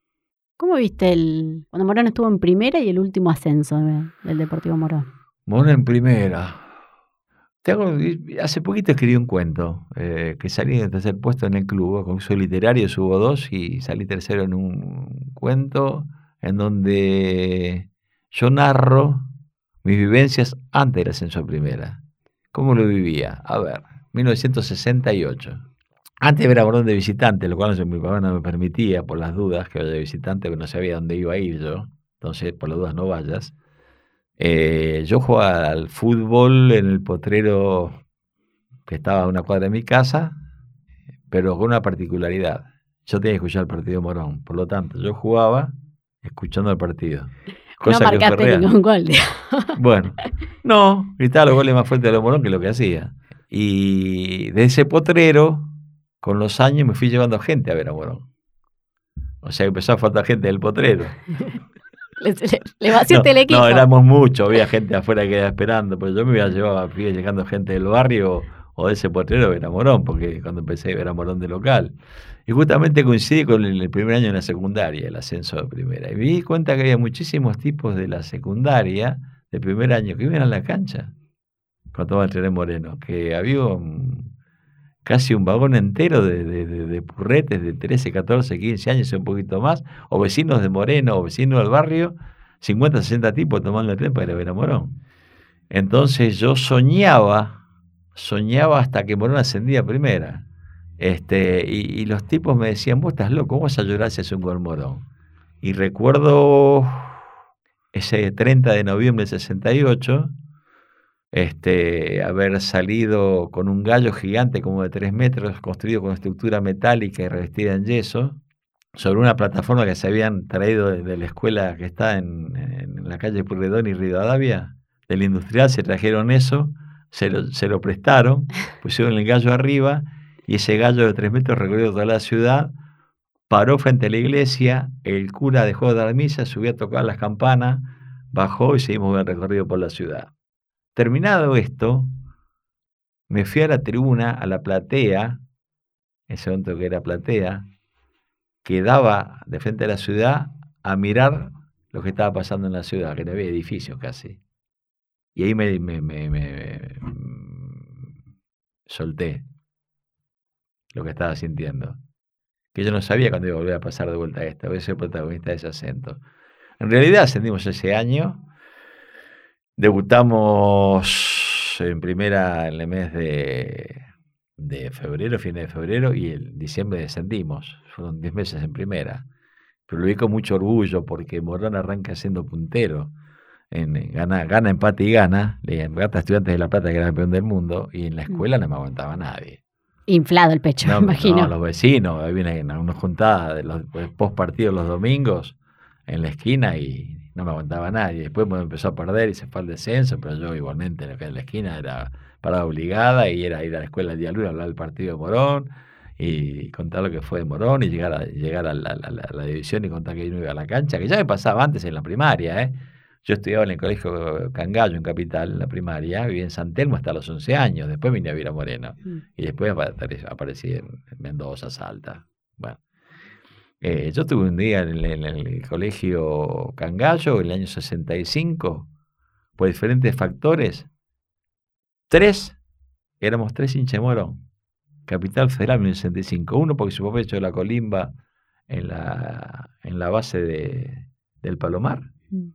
¿Cómo viste el cuando Morón estuvo en primera y el último ascenso del Deportivo Morón? Morón en primera. Hace poquito escribí un cuento eh, que salí de tercer puesto en el club, con su literario subo dos y salí tercero en un cuento en donde yo narro mis vivencias antes del ascenso a primera. ¿Cómo lo vivía? A ver, 1968. Antes era Morón de visitante, lo cual mi papá no me permitía por las dudas que vaya de visitante, porque no sabía dónde iba a ir yo. Entonces, por las dudas no vayas. Eh, yo jugaba al fútbol en el potrero que estaba a una cuadra de mi casa, pero con una particularidad. Yo tenía que escuchar el partido Morón. Por lo tanto, yo jugaba escuchando el partido no marcaste ningún gol. Bueno, no, gritaba los goles más fuertes de los Morón que lo que hacía. Y de ese potrero, con los años me fui llevando gente a ver a Morón. O sea, empezó a faltar gente del potrero. Le, le- le vaciaste el no, equipo. no, éramos muchos, había gente afuera que quedaba esperando, pero yo me había llevado, fui llegando gente del barrio o de ese potrero a ver a Morón, porque cuando empecé a ver a Morón de local. Y justamente coincidí con el, el primer año en la secundaria, el ascenso de primera. Y me di cuenta que había muchísimos tipos de la secundaria, de primer año, que iban a la cancha cuando tomaba el Moreno, que había un- casi un vagón entero de, de- de- de purretes de 13, 14, 15 años un poquito más, o vecinos de Moreno, o vecinos del barrio, 50, 60 tipos tomando el tren para ir a ver a Morón. Entonces yo soñaba, soñaba hasta que Morón ascendía primera. Este, y, y los tipos me decían, vos estás loco, ¿cómo vas a llorar si hace un gol Morón? Y recuerdo ese 30 de noviembre del 68, este, haber salido con un gallo gigante como de 3 metros, construido con estructura metálica y revestida en yeso, sobre una plataforma que se habían traído de, la escuela que está en, en la calle Purredón y Rivadavia, del industrial, se trajeron eso, se lo, se lo prestaron, pusieron el gallo arriba y ese gallo de 3 metros recorrió toda la ciudad, paró frente a la iglesia, el cura dejó de dar misa, subió a tocar las campanas, bajó y seguimos el recorrido por la ciudad. Terminado esto, me fui a la tribuna, a la platea, ese momento que era platea, que daba de frente a la ciudad a mirar lo que estaba pasando en la ciudad, que no había edificios casi. Y ahí me, me- me- me- mm, solté lo que estaba sintiendo. Que yo no sabía cuándo iba a volver a pasar de vuelta a esta, voy a ser protagonista de ese acento. En realidad ascendimos ese año, debutamos en primera en el mes de, de febrero, fines de febrero, y en diciembre descendimos. Fueron 10 meses en primera. Pero lo vi con mucho orgullo porque Morón arranca siendo puntero. En, gana, gana, empate y gana. Le gata Estudiantes de La Plata, que era campeón del mundo, y en la escuela no me aguantaba nadie. Inflado el pecho, No, me imagino. no, los vecinos, ahí vienen a una juntada de los post partidos los domingos en la esquina y no me aguantaba nadie. Después bueno, empezó a perder y se fue al descenso, pero yo igualmente en la esquina era parada obligada y era ir a la escuela el día lunes a hablar del partido de Morón y contar lo que fue de Morón y llegar a, llegar a la, a la- a la división y contar que yo no iba a la cancha, que ya me pasaba antes en la primaria, ¿eh? Yo estudiaba en el colegio Cangallo, en Capital, en la primaria, viví en San Telmo hasta los 11 años, después vine a vivir a Moreno. Mm. Y después apare- aparecí en Mendoza, Salta. Bueno. Eh, yo tuve un día en el, en el colegio Cangallo, en el año 65, por diferentes factores. Tres, éramos tres hinchas de Morón. Capital Federal en el 65. Uno porque su papá echó la colimba en la, en la base de, del Palomar. Mm.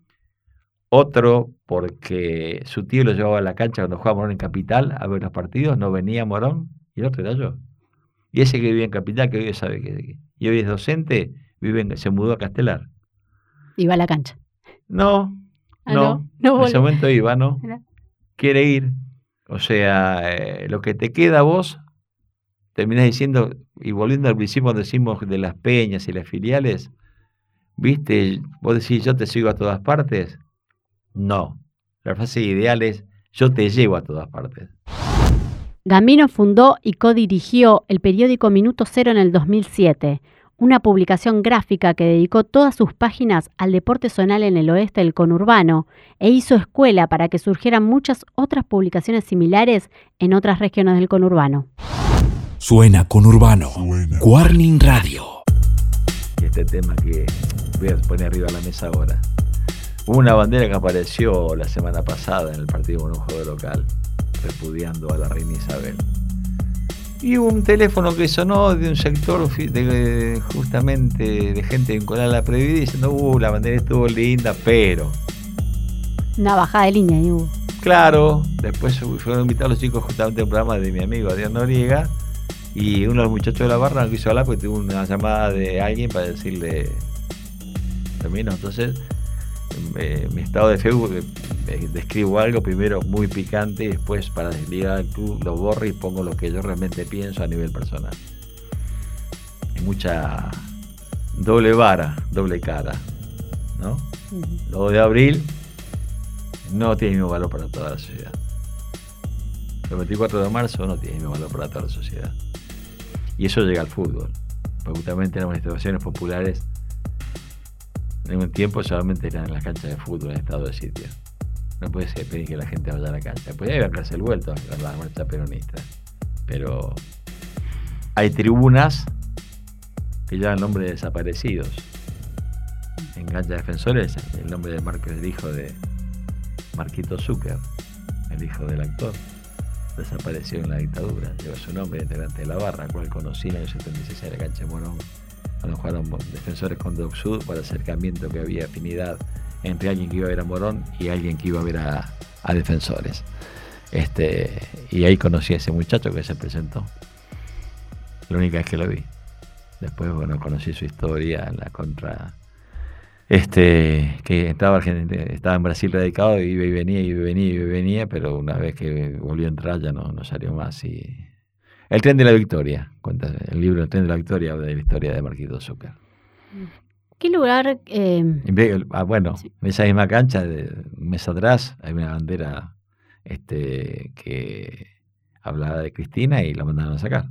Otro porque su tío lo llevaba a la cancha cuando jugaba Morón en Capital a ver los partidos, no venía Morón, y el otro era yo. Y ese que vivía en Capital, que hoy sabe que y hoy es docente, vive en- se mudó a Castelar. Iba a la cancha. No, Ah, no, no, no en ese momento iba, ¿no? Quiere ir. O sea, eh, lo que te queda a vos, terminás diciendo, y volviendo al principio cuando decimos de las peñas y las filiales, ¿viste? Vos decís, yo te sigo a todas partes. No, la frase ideal es, yo te llevo a todas partes. Gambino fundó y codirigió el periódico Minuto Cero en el 2007, una publicación gráfica que dedicó todas sus páginas al deporte zonal en el oeste del conurbano e hizo escuela para que surgieran muchas otras publicaciones similares en otras regiones del conurbano. Suena con Urbano. Warning Radio. este tema que voy a poner arriba de la mesa ahora. Hubo una bandera que apareció la semana pasada en el partido con un juego local, repudiando a la reina Isabel. Y hubo un teléfono que sonó de un sector de, justamente de gente vinculada a la Previda diciendo, uh, la bandera estuvo linda, pero... Una bajada de línea, hubo. Claro, después fueron invitados los chicos justamente a un programa de mi amigo Adrián Noriega y uno de los muchachos de la barra no quiso hablar porque tuvo una llamada de alguien para decirle termino. Entonces, eh, mi estado de Facebook eh, describo algo primero muy picante y después para desligar al club lo borro y pongo lo que yo realmente pienso a nivel personal. Hay mucha doble vara, doble cara, ¿no? Lo de abril no tiene el mismo valor para toda la sociedad. El 24 de marzo no tiene el mismo valor para toda la sociedad. Y eso llega al fútbol. Porque justamente las manifestaciones populares en un tiempo solamente eran las canchas de fútbol en estado de sitio. No puede ser pedir que la gente vaya a la cancha. Puede haber el vuelto a la marcha peronista. Pero hay tribunas que llevan nombre de desaparecidos. En cancha de defensores, el nombre de Marcos, el hijo de Marquito Zucker, el hijo del actor, desapareció en la dictadura. Lleva su nombre, integrante de la barra, cual conocí en el 76 en la cancha de Morón, cuando jugaron defensores con Doc Sud por acercamiento que había afinidad entre alguien que iba a ver a Morón y alguien que iba a ver a, defensores. Este, y ahí conocí a ese muchacho que se presentó. La única vez que lo vi. Después, bueno, conocí su historia en la contra. Este, que estaba, estaba en Brasil radicado, iba y venía, y venía, y venía, pero una vez que volvió a entrar ya no, no salió más. Y... El tren de la victoria, cuenta el libro El tren de la victoria de la historia de Marquito Zucker. ¿Qué lugar? Eh... Ah, bueno, en esa misma cancha, de un mes atrás, hay una bandera este, que hablaba de Cristina y la mandaron a sacar.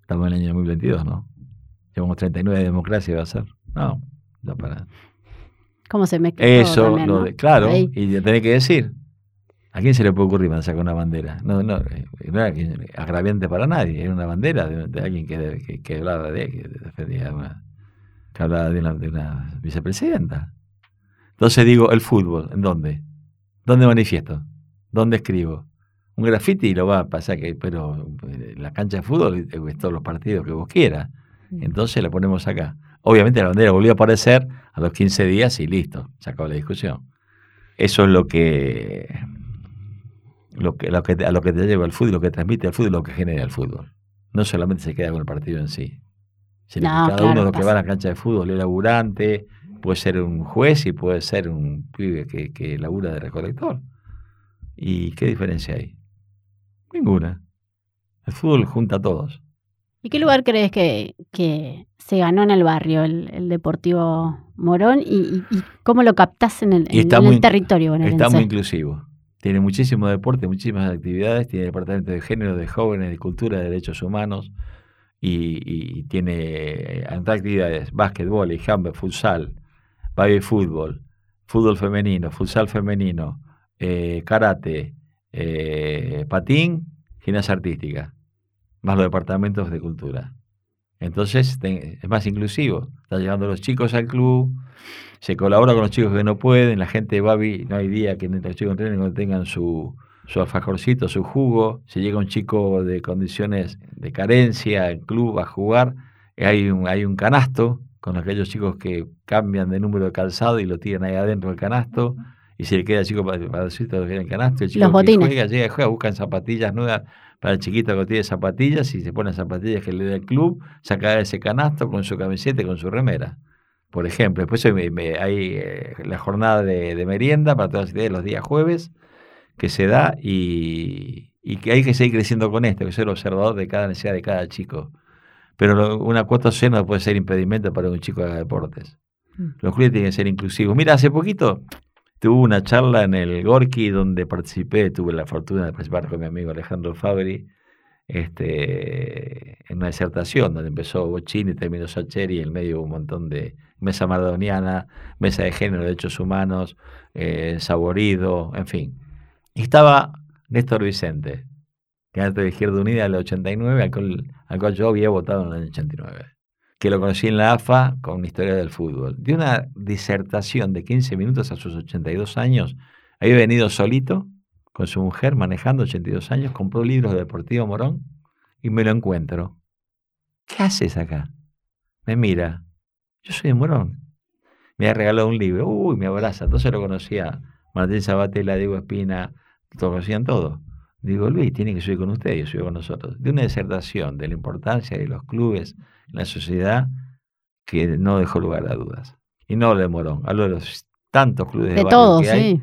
Estamos en el año 2022, ¿no? Llevamos 39 de democracia, va a ser. No, no para. ¿Cómo se mezcla? Eso, lo de, claro, y y tenés que decir. ¿A quién se le puede ocurrir sacar una bandera? No, no, eh, no era agraviante para nadie, era una bandera de, alguien que, que, hablaba de, que defendía una, que hablaba de una, de una vicepresidenta. Entonces digo, el fútbol, ¿en dónde? ¿Dónde manifiesto? ¿Dónde escribo? Un graffiti lo va a pasar, que, pero eh, la cancha de fútbol es eh, todos los partidos que vos quieras. Mm. Entonces la ponemos acá. Obviamente la bandera volvió a aparecer a los 15 días y listo, se acabó la discusión. Eso es lo que, lo que, lo que a lo que te lleva el fútbol, lo que transmite el fútbol, lo que genera el fútbol. No solamente se queda con el partido en sí. Sino cada uno de los que va a la cancha de fútbol es laburante, puede ser un juez y puede ser un pibe que, que labura de recolector. ¿Y qué diferencia hay? Ninguna. El fútbol junta a todos. ¿Y qué lugar crees que, que se ganó en el barrio, el, Deportivo Morón? ¿Y, cómo lo captás en el, territorio Está muy inclusivo. Tiene muchísimo deporte, muchísimas actividades, tiene departamento de género, de jóvenes, de cultura, de derechos humanos y, tiene eh, actividades, básquetbol, handball, futsal, baby fútbol, fútbol femenino, futsal femenino, eh, karate, eh, patín, gimnasia artística, más los departamentos de cultura. Entonces es más inclusivo. Están llegando los chicos al club, se colabora con los chicos que no pueden, la gente va, no hay día que los chicos entrenen no tengan su, su alfajorcito, su jugo. Si llega un chico de condiciones de carencia al club a jugar, hay un, hay un canasto con aquellos chicos que cambian de número de calzado y lo tiran ahí adentro del canasto y se le queda el chico para, para decirte que en el canasto, el chico que juega, llega, juega, buscan zapatillas nuevas para el chiquito que tiene zapatillas y se pone zapatillas que le da el club, saca ese canasto con su camiseta y con su remera. Por ejemplo, después hay, eh, la jornada de, merienda para todas las ideas los días jueves que se da y, que hay que seguir creciendo con esto, que soy el observador de cada necesidad de cada chico. Pero una cuota C no puede ser impedimento para que un chico haga deportes. Mm. Los clubes tienen que ser inclusivos. Mira, hace poquito Tuve una charla en el Gorky donde participé, tuve la fortuna de participar con mi amigo Alejandro Fabri, este, en una disertación donde empezó Bochini, terminó Sacheri, en medio un montón de mesa maradoniana, mesa de género, derechos humanos, eh, saborido, en fin. Y estaba Néstor Vicente, candidato de Izquierda Unida del 89, al cual, al cual yo había votado en el año 89 que lo conocí en la AFA con historia del fútbol. De una disertación de 15 minutos a sus 82 años. Había venido solito con su mujer manejando 82 años, compró libros de Deportivo Morón y me lo encuentro. ¿Qué haces acá? Me mira. Yo soy de Morón. Me ha regalado un libro. Uy, me abraza. Entonces lo conocía. Martín Sabatella, Diego Espina, lo conocían todo. Digo, Luis, tiene que subir con usted, yo subo con nosotros. De una disertación de la importancia de los clubes en la sociedad que no dejó lugar a dudas. Y no de Morón, hablo de los tantos clubes de, de que hay,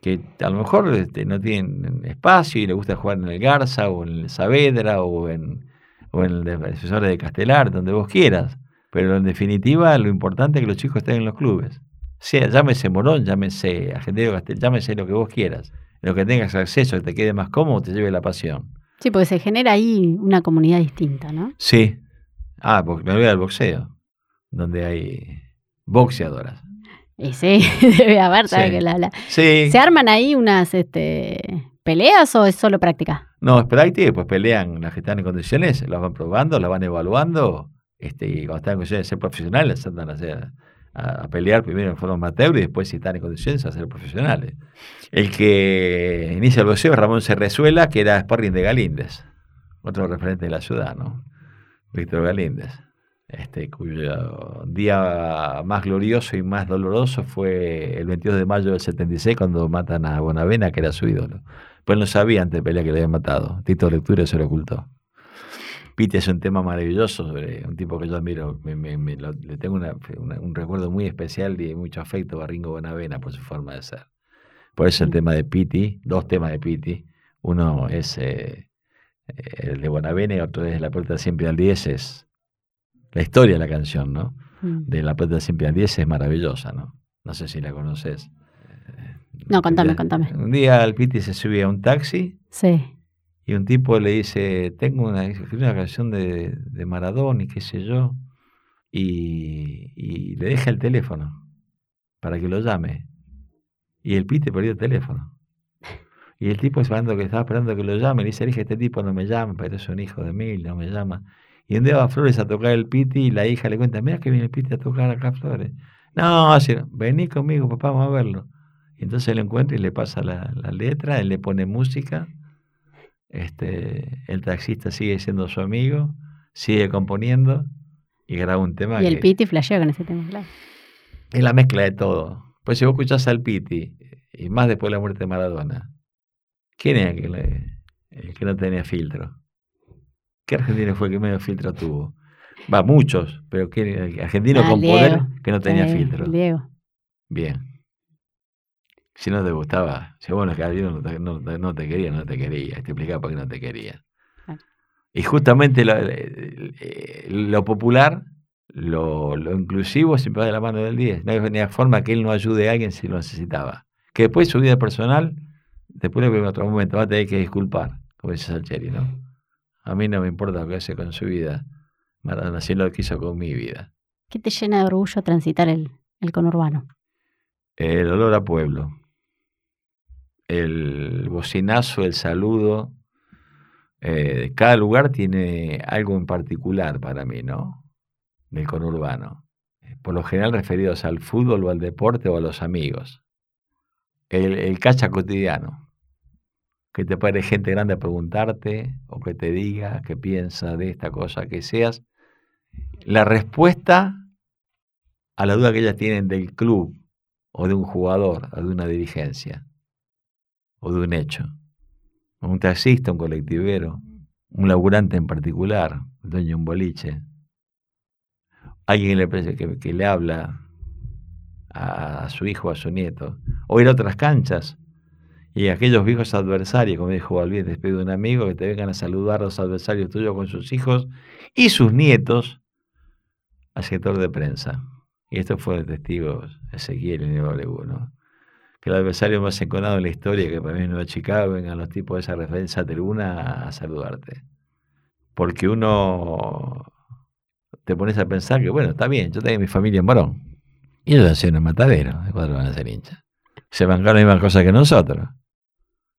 que a lo mejor este, no tienen espacio y le gusta jugar en el Garza o en el Saavedra o en, o en el defensor de Castelar, donde vos quieras. Pero en definitiva, lo importante es que los chicos estén en los clubes. Sea, llámese Morón, llámese Argentino Castel, llámese lo que vos quieras lo que tengas acceso, que te quede más cómodo, te lleve la pasión. Sí, porque se genera ahí una comunidad distinta, ¿no? Sí. Ah, me voy al boxeo, donde hay boxeadoras. Y sí, debe haber. Sí. Que la- la- Sí. ¿Se arman ahí unas este, peleas o es solo práctica? No, es práctica y después pelean las que están en condiciones, las van probando, las van evaluando, este, y cuando están en condiciones de ser profesionales, andan a, hacer- a, a pelear primero en forma amateur y después, si están en condiciones, a ser profesionales. El que inicia el boxeo es Ramón Cerrezuela, que era sparring de Galíndez, otro referente de la ciudad, ¿no? Víctor Galíndez, este, cuyo día más glorioso y más doloroso fue el 22 de mayo del 76, cuando matan a Bonavena, que era su ídolo. Pues no sabía antes de pelear que le habían matado. Tito Lectura se lo ocultó. Pete es un tema maravilloso sobre un tipo que yo admiro. Me- me- me lo- le tengo una- una- un recuerdo muy especial y mucho afecto a Ringo Bonavena por su forma de ser. Por eso el tema de Piti, dos temas de Piti. Uno es eh, el de Bonavena y otro es La Puerta Siempre al 10. Es la historia de la canción, ¿no? Mm. De La Puerta Siempre al 10 es maravillosa, ¿no? No sé si la conoces. No, contame, Ya- contame. Un día el Piti se subía a un taxi Sí. y un tipo le dice, tengo una, una canción de, de Maradona y qué sé yo, y, y le deja el teléfono para que lo llame. Y el Piti perdió el teléfono. Y el tipo esperando que estaba esperando que lo llame, le dice, dije, este tipo no me llama, pero es un hijo de mil, no me llama. Y un día va Flores a tocar el Piti y la hija le cuenta, mira que viene el Piti a tocar acá Flores. No, así, vení conmigo, papá, vamos a verlo. Y entonces lo encuentra y le pasa la, la letra, él le pone música, este, el taxista sigue siendo su amigo, sigue componiendo y graba un tema Y el Piti flasheó con ese tema, claro. es la mezcla de todo. Pues si vos escuchás al Piti, y más después de la muerte de Maradona, ¿quién era el que, el que no tenía filtro? ¿Qué argentino fue el que menos filtro tuvo? Va, muchos, pero ¿quién argentino Ah, con Diego. poder que no tenía Sí, filtro? Diego. Bien. Si no te gustaba, si bueno, que alguien no te, no, no te quería, no te quería. Te explicaba por qué no te quería. Y justamente lo, lo popular, lo, lo inclusivo, siempre va de la mano del 10. No ni forma que él no ayude a alguien si lo necesitaba. Que después su vida personal, después en otro momento, va a tener que disculpar, como dice Salcheri, ¿no? A mí no me importa lo que hace con su vida. Maradona sí lo quiso con mi vida. ¿Qué te llena de orgullo transitar el, el conurbano? El olor a pueblo. El bocinazo, el saludo. eh, cada lugar tiene algo en particular para mí, ¿no? Del conurbano. Por lo general referidos al fútbol o al deporte o a los amigos. El, el cacha cotidiano. Que te pare gente grande a preguntarte o que te diga qué piensa de esta cosa que seas. La respuesta a la duda que ellas tienen del club o de un jugador o de una dirigencia o de un hecho. Un taxista, un colectivero, un laburante en particular, el dueño de un boliche, alguien que le, que, que le habla a, a su hijo a su nieto, o ir a otras canchas y aquellos viejos adversarios, como dijo Balbín, después de un amigo, que te vengan a saludar los adversarios tuyos con sus hijos y sus nietos al sector de prensa. Y esto fue de testigos Ezequiel y Niego ¿no? Que el adversario más enconado en la historia, que para mí es Chicago, vengan los tipos de esa referencia a tribuna a saludarte. Porque uno te pones a pensar que, bueno, está bien, yo tengo mi familia en Morón. Y ellos hacían el matadero, ¿de cuándo van a ser hinchas? Se bancaron las mismas cosas que nosotros.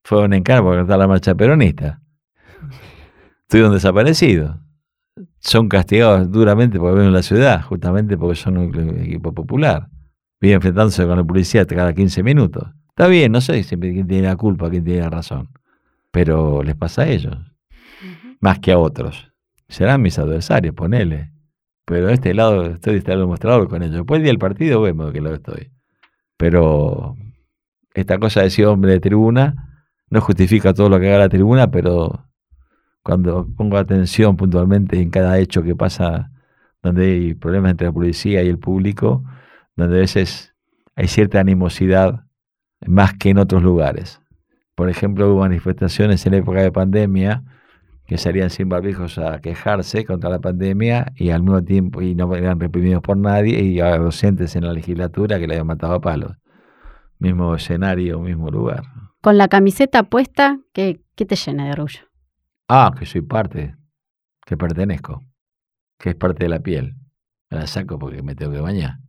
Fueron en cara por cantar la marcha peronista. Estuvieron desaparecidos son castigados duramente porque viven en la ciudad, justamente porque son un equipo popular. Viven enfrentándose con la policía cada 15 minutos. Está bien, no sé siempre quién tiene la culpa, quién tiene la razón. Pero les pasa a ellos, más que a otros. Serán mis adversarios, ponele. Pero de este lado estoy de este lado del mostrador con ellos. Después el día del partido vemos qué lado estoy. Pero esta cosa de ser hombre de tribuna no justifica todo lo que haga la tribuna, pero cuando pongo atención puntualmente en cada hecho que pasa donde hay problemas entre la policía y el público, donde a veces hay cierta animosidad más que en otros lugares. Por ejemplo, hubo manifestaciones en época de pandemia que salían sin barbijos a quejarse contra la pandemia y al mismo tiempo y no eran reprimidos por nadie y a docentes en la legislatura que le habían matado a palos. Mismo escenario, mismo lugar. Con la camiseta puesta, ¿qué, qué te llena de orgullo? Ah, que soy parte, que pertenezco, que es parte de la piel. Me la saco porque me tengo que bañar,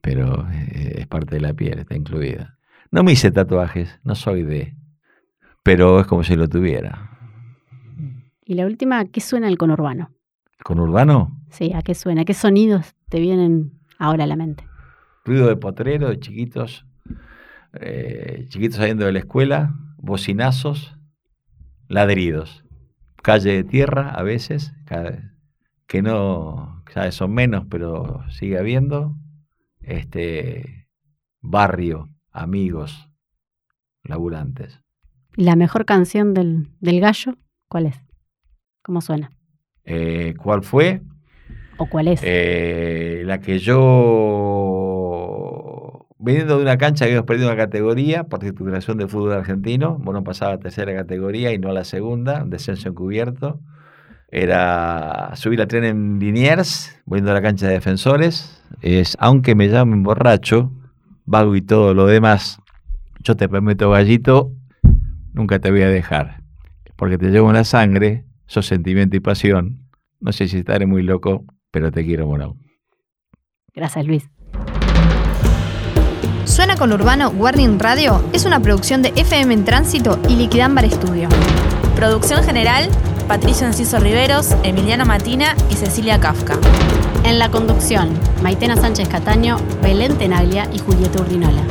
pero eh, es parte de la piel, está incluida. No me hice tatuajes, no soy de, pero es como si lo tuviera. Y la última, ¿qué suena el conurbano? ¿Con urbano? Sí, ¿a qué suena? ¿Qué sonidos te vienen ahora a la mente? Ruido de potrero, de chiquitos, eh, chiquitos saliendo de la escuela, bocinazos, ladridos, calle de tierra a veces, que no, vez son menos, pero sigue habiendo, este barrio, amigos, laburantes. ¿Y la mejor canción del, del gallo? ¿Cuál es? ¿Cómo suena? Eh, ¿Cuál fue? ¿O cuál es? Eh, la que yo, viniendo de una cancha que habíamos perdido una categoría por titulación de fútbol argentino, bueno, pasaba a tercera categoría y no a la segunda, descenso encubierto. Era subir la tren en Liniers, volviendo a la cancha de defensores. Es, aunque me llamen borracho, vago y todo lo demás, yo te prometo, gallito, nunca te voy a dejar. Porque te llevo en la sangre, sos sentimiento y pasión. No sé si estaré muy loco, pero te quiero, Morón. Gracias, Luis. Suena con Urbano Warning Radio es una producción de FM en Tránsito y Liquidambar Studio. Producción general, Patricio Enciso Riveros, Emiliano Matina y Cecilia Kafka. En la conducción, Maitena Sánchez Cataño, Belén Tenaglia y Julieta Urdinola.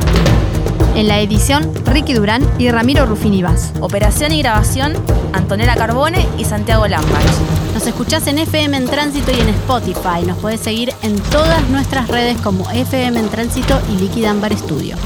En la edición, Ricky Durán y Ramiro Rufini Vaz. Operación y grabación, Antonella Carbone y Santiago Lambach. Nos escuchás en FM en Tránsito y en Spotify. Nos podés seguir en todas nuestras redes como FM en Tránsito y Liquid Ambar Studio.